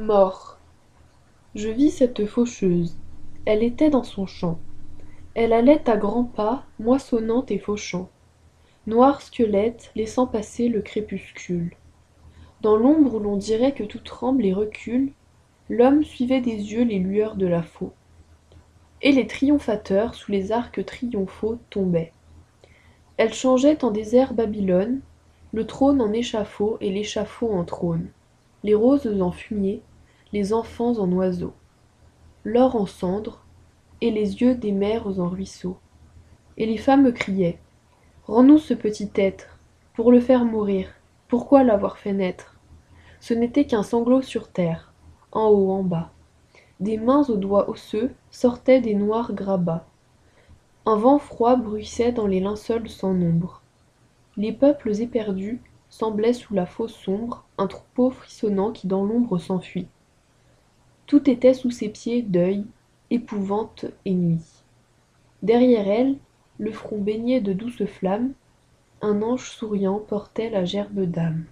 mort. Je vis cette faucheuse. Elle était dans son champ. Elle allait à grands pas moissonnant et fauchant. Noir squelette laissant passer le crépuscule. Dans l'ombre où l'on dirait que tout tremble et recule l'homme suivait des yeux les lueurs de la faux et les triomphateurs sous les arcs triomphaux tombaient. Elle changeait en désert babylone le trône en échafaud et l'échafaud en trône les roses en fumier les enfants en oiseaux l'or en cendres et les yeux des mères en ruisseaux. Et les femmes criaient rends-nous ce petit être pour le faire mourir. Pourquoi l'avoir fait naître? Ce n'était qu'un sanglot sur terre en haut en bas. Des mains aux doigts osseux sortaient des noirs grabats un vent froid bruissait dans les linceuls sans nombre. Les peuples éperdus semblaient sous la fosse sombre un troupeau frissonnant qui dans l'ombre s'enfuit tout était sous ses pieds deuil épouvante et nuit. Derrière elle le front baigné de douces flammes un ange souriant portait la gerbe d'âme